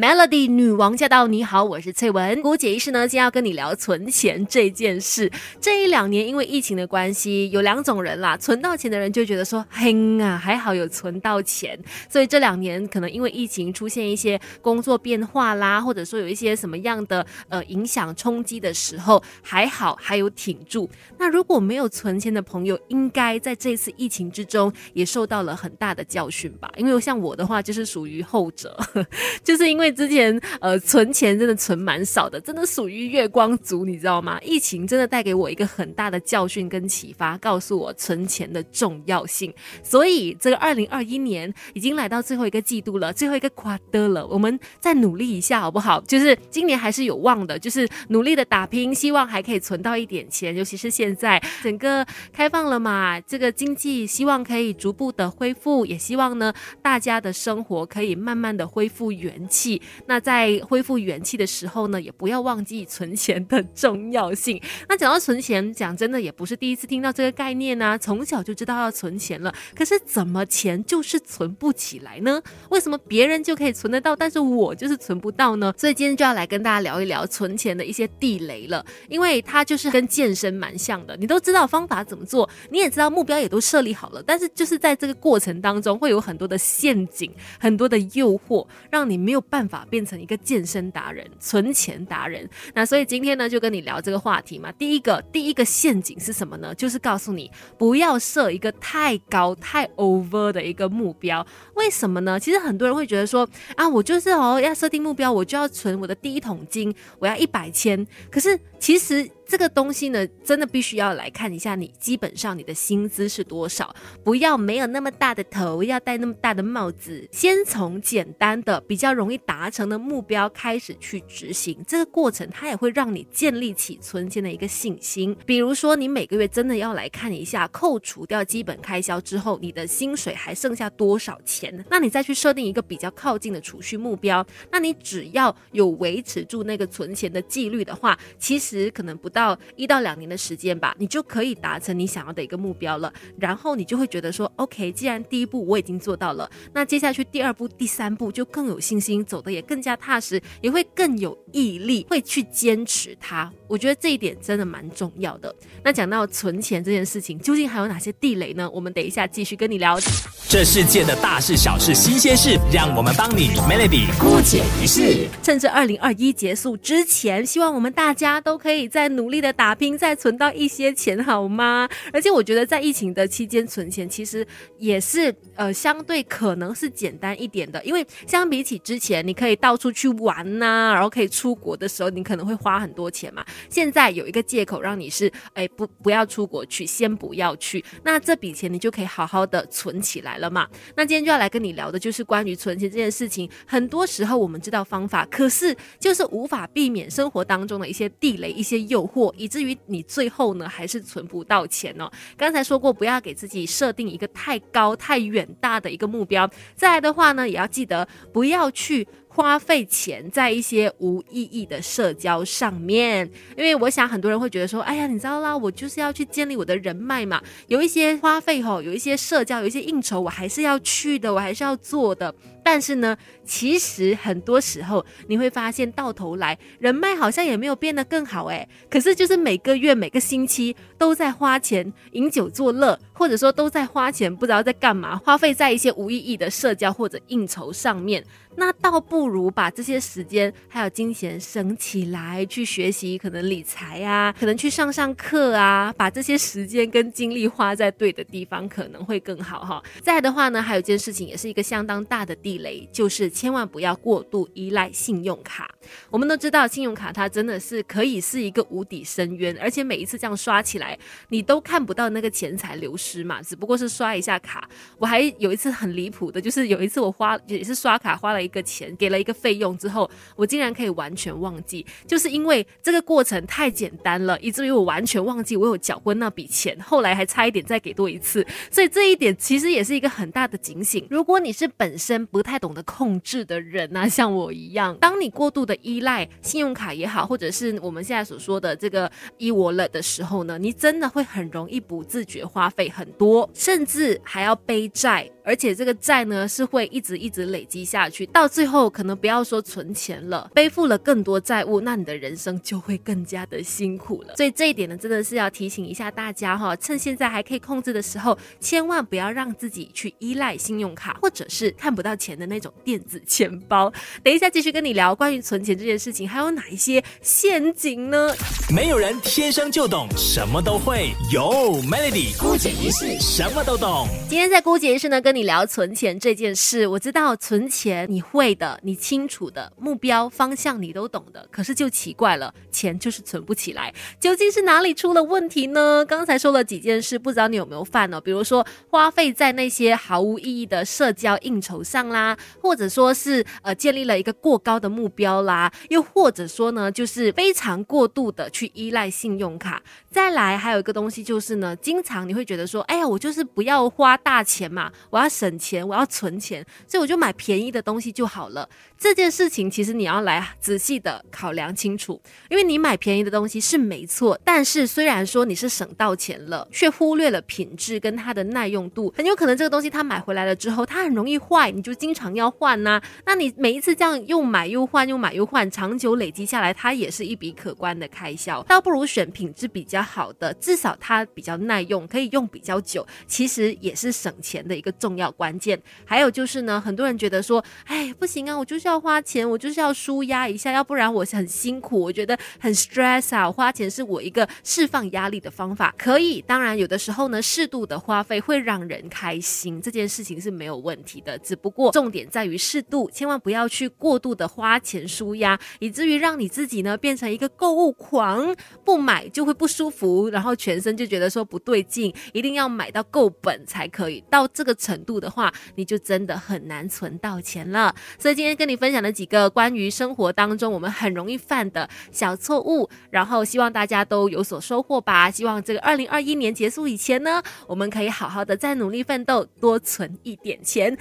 Melody 女王驾到！你好，我是翠文。姑姐医师呢，今天要跟你聊存钱这件事。这一两年因为疫情的关系，有两种人啦，存到钱的人就觉得说，嘿啊，还好有存到钱。所以这两年可能因为疫情出现一些工作变化啦，或者说有一些什么样的呃影响冲击的时候，还好还有挺住。那如果没有存钱的朋友，应该在这次疫情之中也受到了很大的教训吧？因为像我的话，就是属于后者，就是因为。之前呃存钱真的存蛮少的，真的属于月光族，你知道吗？疫情真的带给我一个很大的教训跟启发，告诉我存钱的重要性。所以这个二零二一年已经来到最后一个季度了，最后一个 quarter 了，我们再努力一下好不好？就是今年还是有望的，就是努力的打拼，希望还可以存到一点钱。尤其是现在整个开放了嘛，这个经济希望可以逐步的恢复，也希望呢大家的生活可以慢慢的恢复元气。那在恢复元气的时候呢，也不要忘记存钱的重要性。那讲到存钱，讲真的也不是第一次听到这个概念呢，从小就知道要存钱了。可是怎么钱就是存不起来呢？为什么别人就可以存得到，但是我就是存不到呢？所以今天就要来跟大家聊一聊存钱的一些地雷了，因为它就是跟健身蛮像的，你都知道方法怎么做，你也知道目标也都设立好了，但是就是在这个过程当中会有很多的陷阱，很多的诱惑，让你没有办办。法变成一个健身达人、存钱达人，那所以今天呢就跟你聊这个话题嘛。第一个，第一个陷阱是什么呢？就是告诉你不要设一个太高、太 over 的一个目标。为什么呢？其实很多人会觉得说啊，我就是哦要设定目标，我就要存我的第一桶金，我要一百千。可是其实。这个东西呢，真的必须要来看一下你基本上你的薪资是多少，不要没有那么大的头，要戴那么大的帽子。先从简单的、比较容易达成的目标开始去执行，这个过程它也会让你建立起存钱的一个信心。比如说，你每个月真的要来看一下，扣除掉基本开销之后，你的薪水还剩下多少钱？那你再去设定一个比较靠近的储蓄目标。那你只要有维持住那个存钱的纪律的话，其实可能不到一到两年的时间吧，你就可以达成你想要的一个目标了。然后你就会觉得说，OK，既然第一步我已经做到了，那接下去第二步、第三步就更有信心，走的也更加踏实，也会更有毅力，会去坚持它。我觉得这一点真的蛮重要的。那讲到存钱这件事情，究竟还有哪些地雷呢？我们等一下继续跟你聊。这世界的大事、小事、新鲜事，让我们帮你 Melody 姑解一事。趁着二零二一结束之前，希望我们大家都可以在努。努力的打拼，再存到一些钱，好吗？而且我觉得在疫情的期间存钱，其实也是呃相对可能是简单一点的，因为相比起之前，你可以到处去玩呐，然后可以出国的时候，你可能会花很多钱嘛。现在有一个借口让你是哎不不要出国去，先不要去，那这笔钱你就可以好好的存起来了嘛。那今天就要来跟你聊的就是关于存钱这件事情。很多时候我们知道方法，可是就是无法避免生活当中的一些地雷、一些诱惑。以至于你最后呢还是存不到钱哦。刚才说过，不要给自己设定一个太高、太远大的一个目标。再来的话呢，也要记得不要去。花费钱在一些无意义的社交上面，因为我想很多人会觉得说，哎呀，你知道啦，我就是要去建立我的人脉嘛，有一些花费吼，有一些社交，有一些应酬，我还是要去的，我还是要做的。但是呢，其实很多时候你会发现，到头来人脉好像也没有变得更好哎。可是就是每个月、每个星期都在花钱饮酒作乐，或者说都在花钱不知道在干嘛，花费在一些无意义的社交或者应酬上面。那倒不如把这些时间还有金钱省起来，去学习可能理财啊，可能去上上课啊，把这些时间跟精力花在对的地方，可能会更好哈。再的话呢，还有一件事情也是一个相当大的地雷，就是千万不要过度依赖信用卡。我们都知道，信用卡它真的是可以是一个无底深渊，而且每一次这样刷起来，你都看不到那个钱财流失嘛，只不过是刷一下卡。我还有一次很离谱的，就是有一次我花也是刷卡花了。一个钱给了一个费用之后，我竟然可以完全忘记，就是因为这个过程太简单了，以至于我完全忘记我有缴过那笔钱，后来还差一点再给多一次，所以这一点其实也是一个很大的警醒。如果你是本身不不太懂得控制的人啊，像我一样。当你过度的依赖信用卡也好，或者是我们现在所说的这个 e-wallet 的时候呢，你真的会很容易不自觉花费很多，甚至还要背债。而且这个债呢是会一直一直累积下去，到最后可能不要说存钱了，背负了更多债务，那你的人生就会更加的辛苦了。所以这一点呢，真的是要提醒一下大家哈，趁现在还可以控制的时候，千万不要让自己去依赖信用卡，或者是看不到钱的那种电子钱包。等一下继续跟你聊关于存钱这件事情，还有哪一些陷阱呢？没有人天生就懂什么都会，有 Melody 姑姐一世什么都懂。今天在姑姐一世呢，跟你聊存钱这件事。我知道存钱你会的，你清楚的目标方向你都懂的，可是就奇怪了，钱就是存不起来，究竟是哪里出了问题呢？刚才说了几件事，不知道你有没有犯呢？比如说花费在那些毫无意义的社交应酬上啦，啊或者说是呃建立了一个过高的目标啦，又或者说呢，就是非常过度的去依赖信用卡。再来还有一个东西就是呢，经常你会觉得说，哎呀，我就是不要花大钱嘛，我要省钱，我要存钱，所以我就买便宜的东西就好了。这件事情其实你要来仔细的考量清楚，因为你买便宜的东西是没错，但是虽然说你是省到钱了，却忽略了品质跟它的耐用度，很有可能这个东西它买回来了之后，它很容易坏，你就经经常要换呐。那你每一次这样又买又换又买又换，长久累积下来，它也是一笔可观的开销。倒不如选品质比较好的，至少它比较耐用，可以用比较久，其实也是省钱的一个重要关键。还有就是呢，很多人觉得说，哎，不行啊，我就是要花钱，我就是要舒压一下，要不然我很辛苦，我觉得很 stress 啊。花钱是我一个释放压力的方法，可以。当然，有的时候呢，适度的花费会让人开心，这件事情是没有问题的。只不过重点在于适度，千万不要去过度的花钱舒压，以至于让你自己呢变成一个购物狂，不买就会不舒服，然后全身就觉得说不对劲，一定要买到够本才可以。到这个程度的话，你就真的很难存到钱了。所以今天跟你分享的几个关于生活当中我们很容易犯的小错误，然后希望大家都有所收获吧。希望这个二零二一年结束以前呢，我们可以好好的再努力奋斗，多存一点钱。